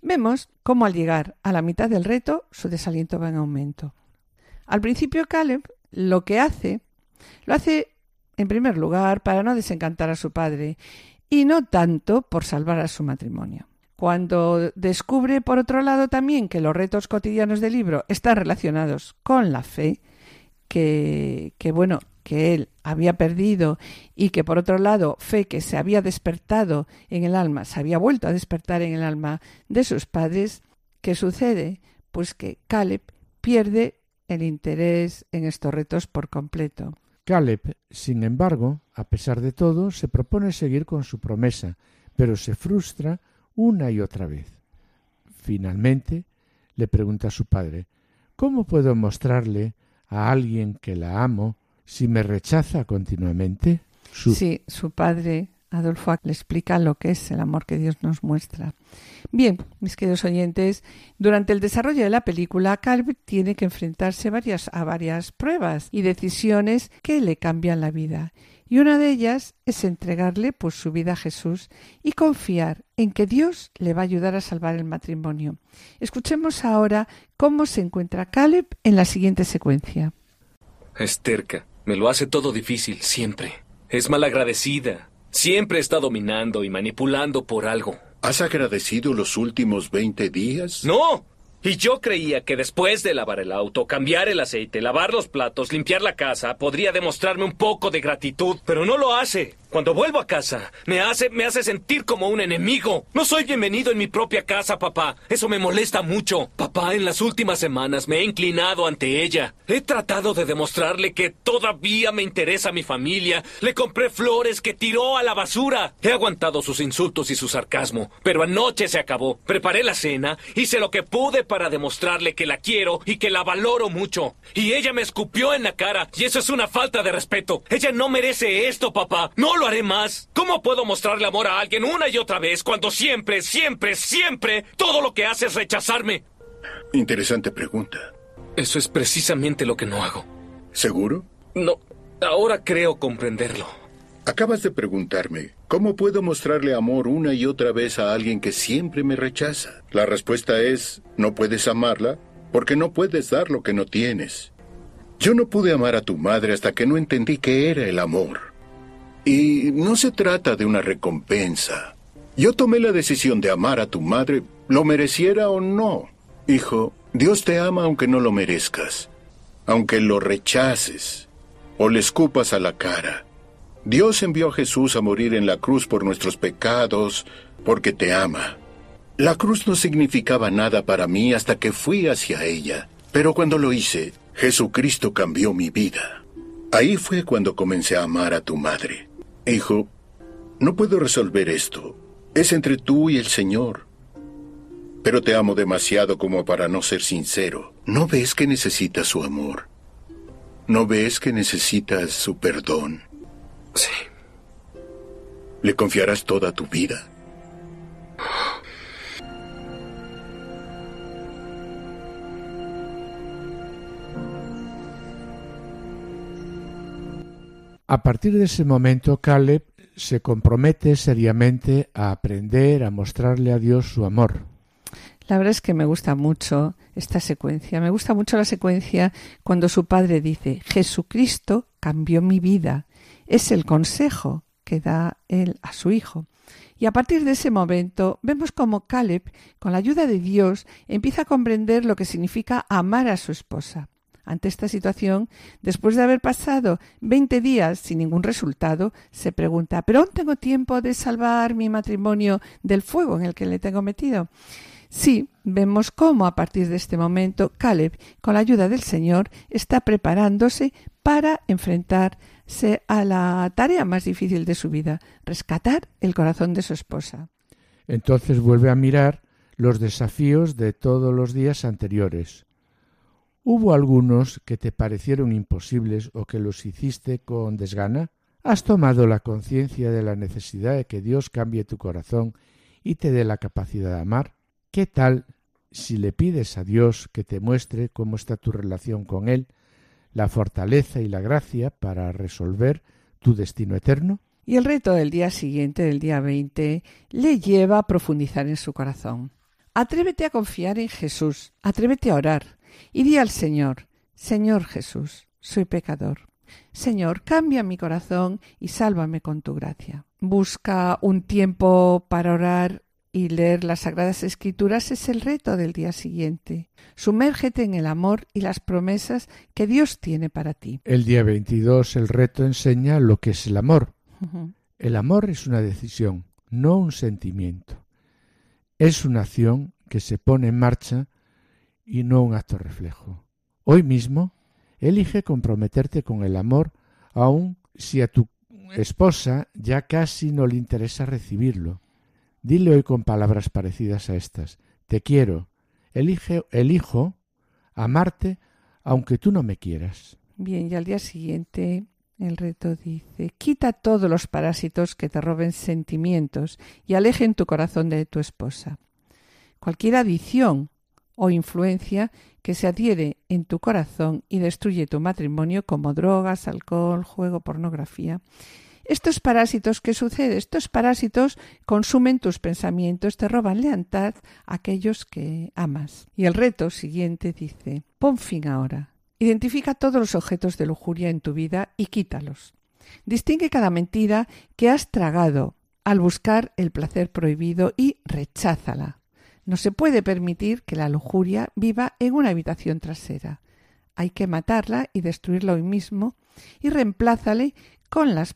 vemos cómo al llegar a la mitad del reto su desaliento va en aumento. Al principio Caleb lo que hace, lo hace en primer lugar para no desencantar a su padre y no tanto por salvar a su matrimonio. Cuando descubre, por otro lado, también que los retos cotidianos del libro están relacionados con la fe, que, que bueno, que él había perdido y que por otro lado fe que se había despertado en el alma, se había vuelto a despertar en el alma de sus padres, ¿qué sucede? Pues que Caleb pierde el interés en estos retos por completo. Caleb, sin embargo, a pesar de todo, se propone seguir con su promesa, pero se frustra una y otra vez. Finalmente, le pregunta a su padre ¿Cómo puedo mostrarle a alguien que la amo si me rechaza continuamente? Su... Sí, su padre Adolfo le explica lo que es el amor que Dios nos muestra. Bien, mis queridos oyentes, durante el desarrollo de la película, Calvin tiene que enfrentarse varias, a varias pruebas y decisiones que le cambian la vida. Y una de ellas es entregarle pues, su vida a Jesús y confiar en que Dios le va a ayudar a salvar el matrimonio. Escuchemos ahora cómo se encuentra Caleb en la siguiente secuencia. Es terca, me lo hace todo difícil, siempre. Es malagradecida, siempre está dominando y manipulando por algo. ¿Has agradecido los últimos 20 días? ¡No! Y yo creía que después de lavar el auto, cambiar el aceite, lavar los platos, limpiar la casa, podría demostrarme un poco de gratitud, pero no lo hace. Cuando vuelvo a casa, me hace, me hace sentir como un enemigo. No soy bienvenido en mi propia casa, papá. Eso me molesta mucho. Papá, en las últimas semanas me he inclinado ante ella. He tratado de demostrarle que todavía me interesa mi familia. Le compré flores que tiró a la basura. He aguantado sus insultos y su sarcasmo, pero anoche se acabó. Preparé la cena, hice lo que pude para demostrarle que la quiero y que la valoro mucho. Y ella me escupió en la cara, y eso es una falta de respeto. Ella no merece esto, papá. No lo haré más. ¿Cómo puedo mostrarle amor a alguien una y otra vez cuando siempre, siempre, siempre todo lo que hace es rechazarme? Interesante pregunta. Eso es precisamente lo que no hago. ¿Seguro? No, ahora creo comprenderlo. Acabas de preguntarme, ¿cómo puedo mostrarle amor una y otra vez a alguien que siempre me rechaza? La respuesta es, no puedes amarla porque no puedes dar lo que no tienes. Yo no pude amar a tu madre hasta que no entendí qué era el amor. Y no se trata de una recompensa. Yo tomé la decisión de amar a tu madre, lo mereciera o no. Hijo, Dios te ama aunque no lo merezcas, aunque lo rechaces o le escupas a la cara. Dios envió a Jesús a morir en la cruz por nuestros pecados, porque te ama. La cruz no significaba nada para mí hasta que fui hacia ella, pero cuando lo hice, Jesucristo cambió mi vida. Ahí fue cuando comencé a amar a tu madre. Hijo, no puedo resolver esto. Es entre tú y el Señor. Pero te amo demasiado como para no ser sincero. ¿No ves que necesitas su amor? ¿No ves que necesitas su perdón? Sí. ¿Le confiarás toda tu vida? A partir de ese momento, Caleb se compromete seriamente a aprender a mostrarle a Dios su amor. La verdad es que me gusta mucho esta secuencia. Me gusta mucho la secuencia cuando su padre dice, Jesucristo cambió mi vida. Es el consejo que da él a su hijo. Y a partir de ese momento vemos como Caleb, con la ayuda de Dios, empieza a comprender lo que significa amar a su esposa. Ante esta situación, después de haber pasado veinte días sin ningún resultado, se pregunta ¿Pero aún tengo tiempo de salvar mi matrimonio del fuego en el que le tengo metido? Sí, vemos cómo a partir de este momento Caleb, con la ayuda del Señor, está preparándose para enfrentarse a la tarea más difícil de su vida, rescatar el corazón de su esposa. Entonces vuelve a mirar los desafíos de todos los días anteriores. ¿Hubo algunos que te parecieron imposibles o que los hiciste con desgana? ¿Has tomado la conciencia de la necesidad de que Dios cambie tu corazón y te dé la capacidad de amar? ¿Qué tal si le pides a Dios que te muestre cómo está tu relación con Él, la fortaleza y la gracia para resolver tu destino eterno? Y el reto del día siguiente, del día 20, le lleva a profundizar en su corazón. Atrévete a confiar en Jesús, atrévete a orar, y di al Señor, Señor Jesús, soy pecador. Señor, cambia mi corazón y sálvame con tu gracia. Busca un tiempo para orar y leer las Sagradas Escrituras es el reto del día siguiente. Sumérgete en el amor y las promesas que Dios tiene para ti. El día 22 el reto enseña lo que es el amor. El amor es una decisión, no un sentimiento. Es una acción que se pone en marcha y no un acto reflejo. Hoy mismo, elige comprometerte con el amor, aun si a tu esposa ya casi no le interesa recibirlo. Dile hoy con palabras parecidas a estas. Te quiero. Elige, elijo amarte aunque tú no me quieras. Bien, y al día siguiente el reto dice, quita todos los parásitos que te roben sentimientos y alejen tu corazón de tu esposa. Cualquier adición o influencia que se adhiere en tu corazón y destruye tu matrimonio como drogas, alcohol, juego, pornografía. Estos parásitos, ¿qué sucede? Estos parásitos consumen tus pensamientos, te roban lealtad a aquellos que amas. Y el reto siguiente dice, pon fin ahora. Identifica todos los objetos de lujuria en tu vida y quítalos. Distingue cada mentira que has tragado al buscar el placer prohibido y recházala. No se puede permitir que la lujuria viva en una habitación trasera. Hay que matarla y destruirla hoy mismo y reemplázale con las,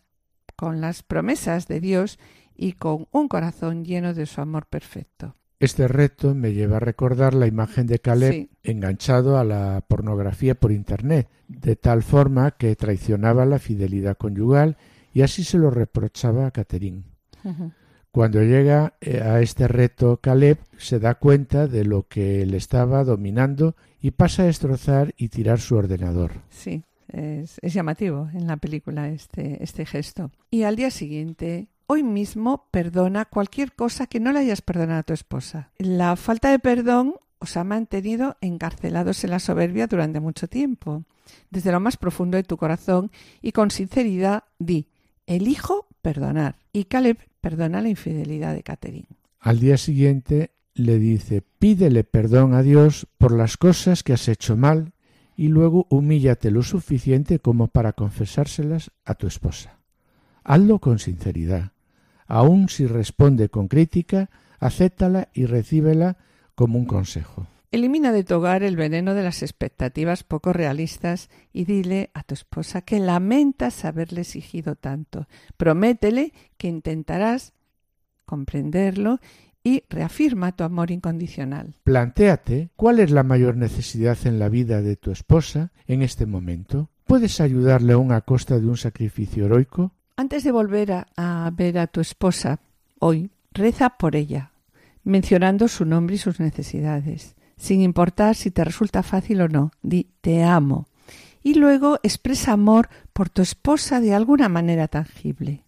con las promesas de Dios y con un corazón lleno de su amor perfecto. Este reto me lleva a recordar la imagen de Caleb enganchado a la pornografía por Internet, de tal forma que traicionaba la fidelidad conyugal y así se lo reprochaba a Catherine. Cuando llega eh, a este reto, Caleb se da cuenta de lo que le estaba dominando y pasa a destrozar y tirar su ordenador. Sí, es, llamativo en la película este, este gesto. Y al día siguiente, hoy mismo perdona cualquier cosa que no le hayas perdonado a tu esposa. La falta de perdón os ha mantenido encarcelados en la soberbia durante mucho tiempo. Desde lo más profundo de tu corazón y con sinceridad di, elijo perdonar. Y Caleb perdona la infidelidad de Catherine. Al día siguiente le dice pídele perdón a Dios por las cosas que has hecho mal y luego humíllate lo suficiente como para confesárselas a tu esposa. Hazlo con sinceridad. Aun si responde con crítica, acéptala y recíbela como un consejo. Elimina de tu hogar el veneno de las expectativas poco realistas y dile a tu esposa que lamentas haberle exigido tanto. Prométele que intentarás comprenderlo y reafirma tu amor incondicional. Plantéate cuál es la mayor necesidad en la vida de tu esposa en este momento. ¿Puedes ayudarle aún a costa de un sacrificio heroico? Antes de volver a, a ver a tu esposa hoy, reza por ella, mencionando su nombre y sus necesidades sin importar si te resulta fácil o no. Di te amo. Y luego expresa amor por tu esposa de alguna manera tangible.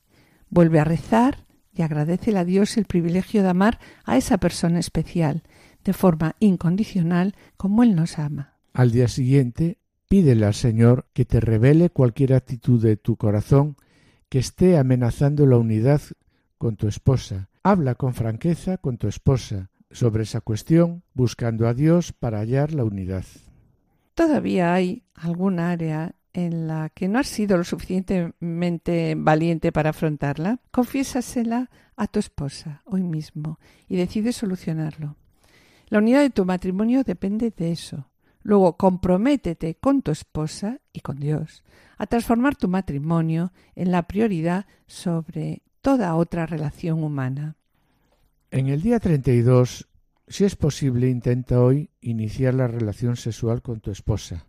Vuelve a rezar y agradecele a Dios el privilegio de amar a esa persona especial, de forma incondicional como Él nos ama. Al día siguiente, pídele al Señor que te revele cualquier actitud de tu corazón que esté amenazando la unidad con tu esposa. Habla con franqueza con tu esposa, sobre esa cuestión, buscando a Dios para hallar la unidad. Todavía hay algún área en la que no has sido lo suficientemente valiente para afrontarla, confiésasela a tu esposa hoy mismo y decide solucionarlo. La unidad de tu matrimonio depende de eso. Luego comprométete con tu esposa y con Dios a transformar tu matrimonio en la prioridad sobre toda otra relación humana. En el día 32, si es posible, intenta hoy iniciar la relación sexual con tu esposa.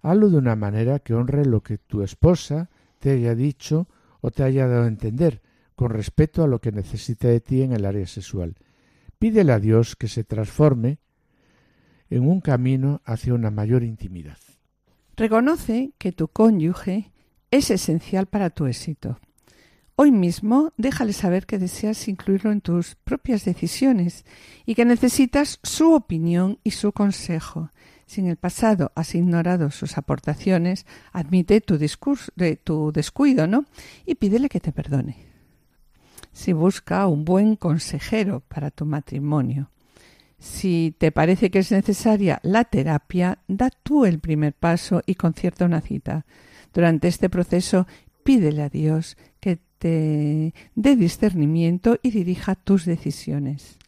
Hazlo de una manera que honre lo que tu esposa te haya dicho o te haya dado a entender, con respeto a lo que necesita de ti en el área sexual. Pídele a Dios que se transforme en un camino hacia una mayor intimidad. Reconoce que tu cónyuge es esencial para tu éxito. Hoy mismo déjale saber que deseas incluirlo en tus propias decisiones y que necesitas su opinión y su consejo. Si en el pasado has ignorado sus aportaciones, admite tu, discurso, tu descuido, ¿no? Y pídele que te perdone. Si busca un buen consejero para tu matrimonio. Si te parece que es necesaria la terapia, da tú el primer paso y concierta una cita. Durante este proceso, pídele a Dios que dé discernimiento y dirija tus decisiones.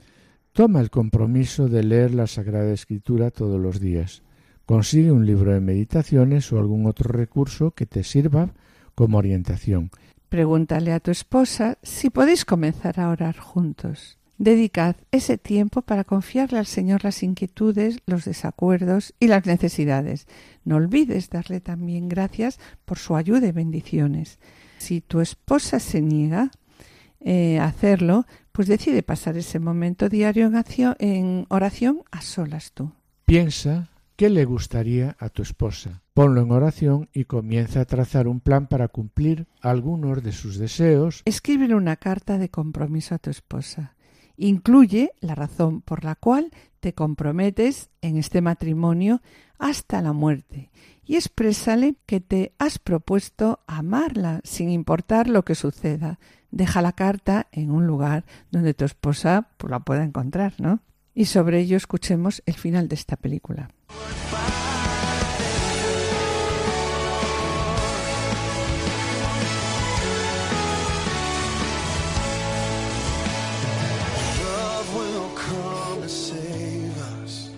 Toma el compromiso de leer la Sagrada Escritura todos los días. Consigue un libro de meditaciones o algún otro recurso que te sirva como orientación. Pregúntale a tu esposa si podéis comenzar a orar juntos. Dedicad ese tiempo para confiarle al Señor las inquietudes, los desacuerdos y las necesidades. No olvides darle también gracias por su ayuda y bendiciones. Si tu esposa se niega eh, a hacerlo, pues decide pasar ese momento diario en, oración a solas tú. Piensa qué le gustaría a tu esposa. Ponlo en oración y comienza a trazar un plan para cumplir algunos de sus deseos. Escríbele una carta de compromiso a tu esposa. Incluye la razón por la cual te comprometes en este matrimonio hasta la muerte y exprésale que te has propuesto amarla sin importar lo que suceda. Deja la carta en un lugar donde tu esposa pues, la pueda encontrar, ¿no? Y sobre ello escuchemos el final de esta película.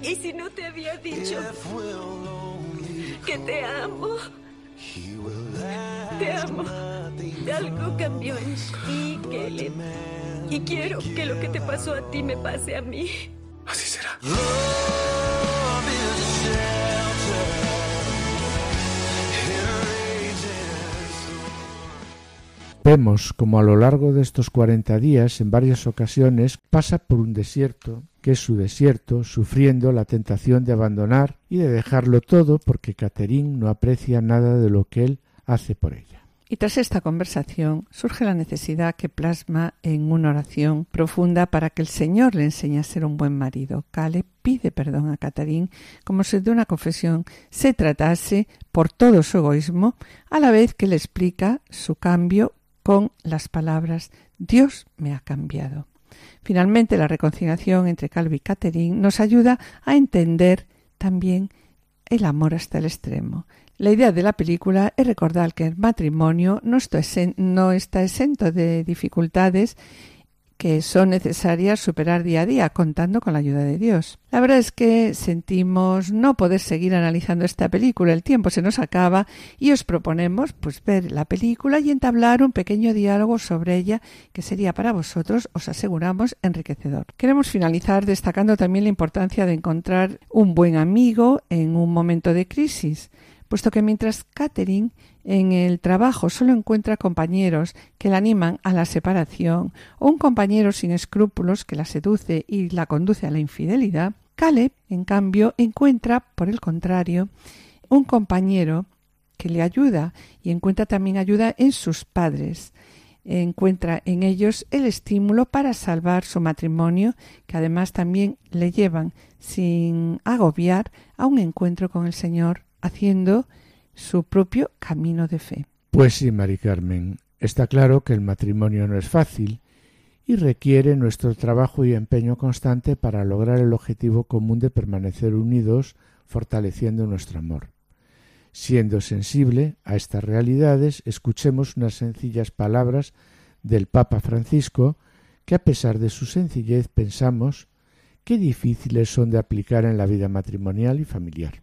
¿Y si no te había dicho que te amo? Te amo. Algo cambió en ti, Caleb. Y quiero que lo que te pasó a ti me pase a mí. Así será. Vemos como a lo largo de estos cuarenta días, en varias ocasiones, pasa por un desierto, que es su desierto, sufriendo la tentación de abandonar y de dejarlo todo porque Catherine no aprecia nada de lo que él hace por ella. Y tras esta conversación surge la necesidad que plasma en una oración profunda para que el Señor le enseñe a ser un buen marido. Cale pide perdón a Catarín como si de una confesión se tratase por todo su egoísmo, a la vez que le explica su cambio con las palabras Dios me ha cambiado. Finalmente, la reconciliación entre Calvi y Catherine nos ayuda a entender también el amor hasta el extremo. La idea de la película es recordar que el matrimonio no está, exento de dificultades que son necesarias superar día a día, contando con la ayuda de Dios. La verdad es que sentimos no poder seguir analizando esta película, el tiempo se nos acaba y os proponemos pues ver la película y entablar un pequeño diálogo sobre ella que sería para vosotros, os aseguramos, enriquecedor. Queremos finalizar destacando también la importancia de encontrar un buen amigo en un momento de crisis puesto que mientras Catherine en el trabajo solo encuentra compañeros que la animan a la separación o un compañero sin escrúpulos que la seduce y la conduce a la infidelidad, Caleb, en cambio, encuentra, por el contrario, un compañero que le ayuda y encuentra también ayuda en sus padres. Encuentra en ellos el estímulo para salvar su matrimonio, que además también le llevan, sin agobiar, a un encuentro con el Señor haciendo su propio camino de fe. Pues sí, Mari Carmen, está claro que el matrimonio no es fácil y requiere nuestro trabajo y empeño constante para lograr el objetivo común de permanecer unidos, fortaleciendo nuestro amor. Siendo sensible a estas realidades, escuchemos unas sencillas palabras del Papa Francisco que a pesar de su sencillez pensamos qué difíciles son de aplicar en la vida matrimonial y familiar.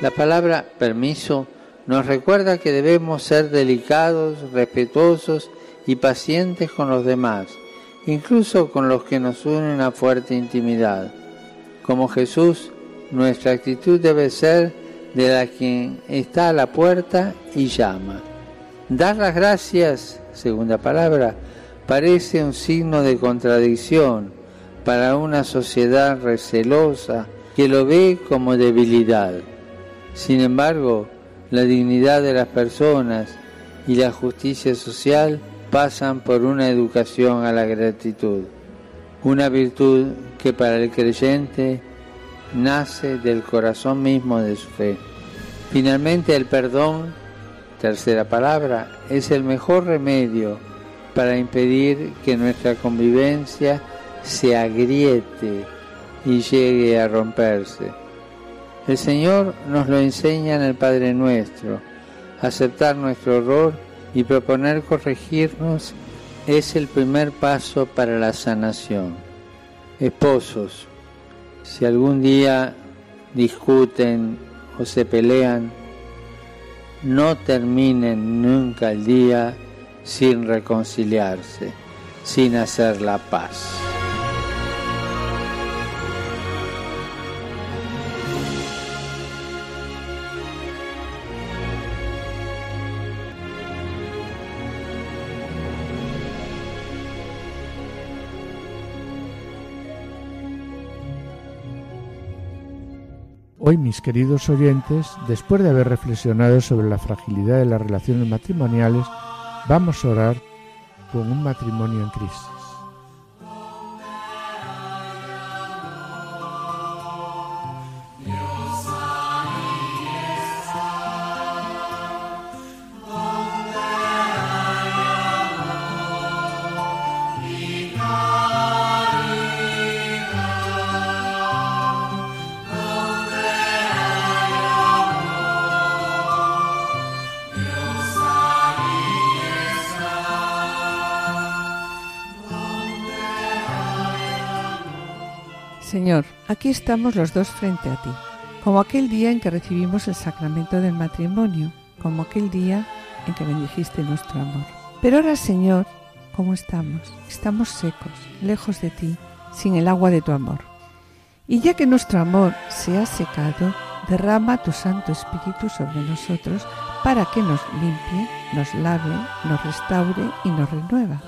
La palabra permiso nos recuerda que debemos ser delicados, respetuosos y pacientes con los demás, incluso con los que nos unen a fuerte intimidad. Como Jesús, nuestra actitud debe ser de la quien está a la puerta y llama. Dar las gracias, segunda palabra, parece un signo de contradicción para una sociedad recelosa que lo ve como debilidad. Sin embargo, la dignidad de las personas y la justicia social pasan por una educación a la gratitud, una virtud que para el creyente nace del corazón mismo de su fe. Finalmente el perdón, tercera palabra, es el mejor remedio para impedir que nuestra convivencia se agriete y llegue a romperse. El Señor nos lo enseña en el Padre Nuestro. Aceptar nuestro error y proponer corregirnos es el primer paso para la sanación. Esposos, si algún día discuten o se pelean, no terminen nunca el día sin reconciliarse, sin hacer la paz. Hoy, mis queridos oyentes, después de haber reflexionado sobre la fragilidad de las relaciones matrimoniales, vamos a orar con un matrimonio en crisis. Estamos los dos frente a ti, como aquel día en que recibimos el sacramento del matrimonio, como aquel día en que bendijiste nuestro amor. Pero ahora, Señor, ¿cómo estamos? Estamos secos, lejos de ti, sin el agua de tu amor. Y ya que nuestro amor se ha secado, derrama tu Santo Espíritu sobre nosotros para que nos limpie, nos lave, nos restaure y nos renueva.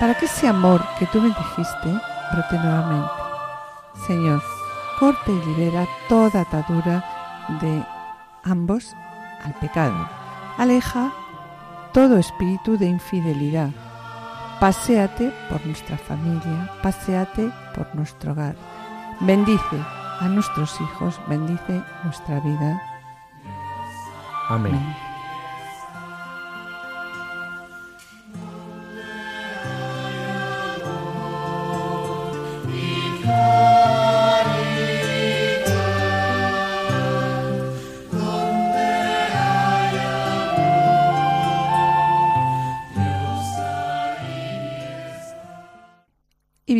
Para que ese amor que tú bendijiste brote nuevamente. Señor, corta y libera toda atadura de ambos al pecado. Aleja todo espíritu de infidelidad. Paséate por nuestra familia, paséate por nuestro hogar. Bendice a nuestros hijos, bendice nuestra vida. Amén. Amén.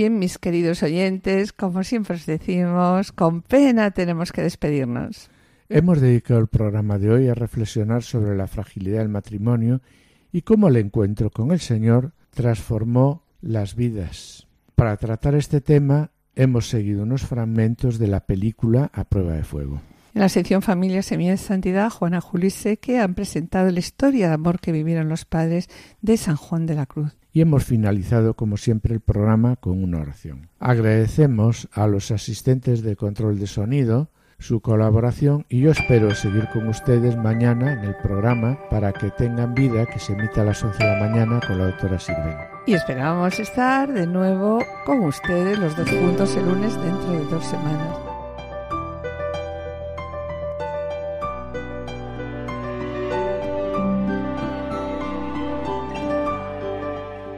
Bien, mis queridos oyentes, como siempre os decimos, con pena tenemos que despedirnos. Hemos dedicado el programa de hoy a reflexionar sobre la fragilidad del matrimonio y cómo el encuentro con el Señor transformó las vidas. Para tratar este tema hemos seguido unos fragmentos de la película A prueba de fuego. En la sección Familia Semilla de Santidad, Juana Juli Seque han presentado la historia de amor que vivieron los padres de San Juan de la Cruz. Y hemos finalizado, como siempre, el programa con una oración. Agradecemos a los asistentes de control de sonido su colaboración y yo espero seguir con ustedes mañana en el programa para que tengan vida que se emita a las 11 de la mañana con la doctora Sirven. Y esperamos estar de nuevo con ustedes los dos juntos el lunes dentro de dos semanas.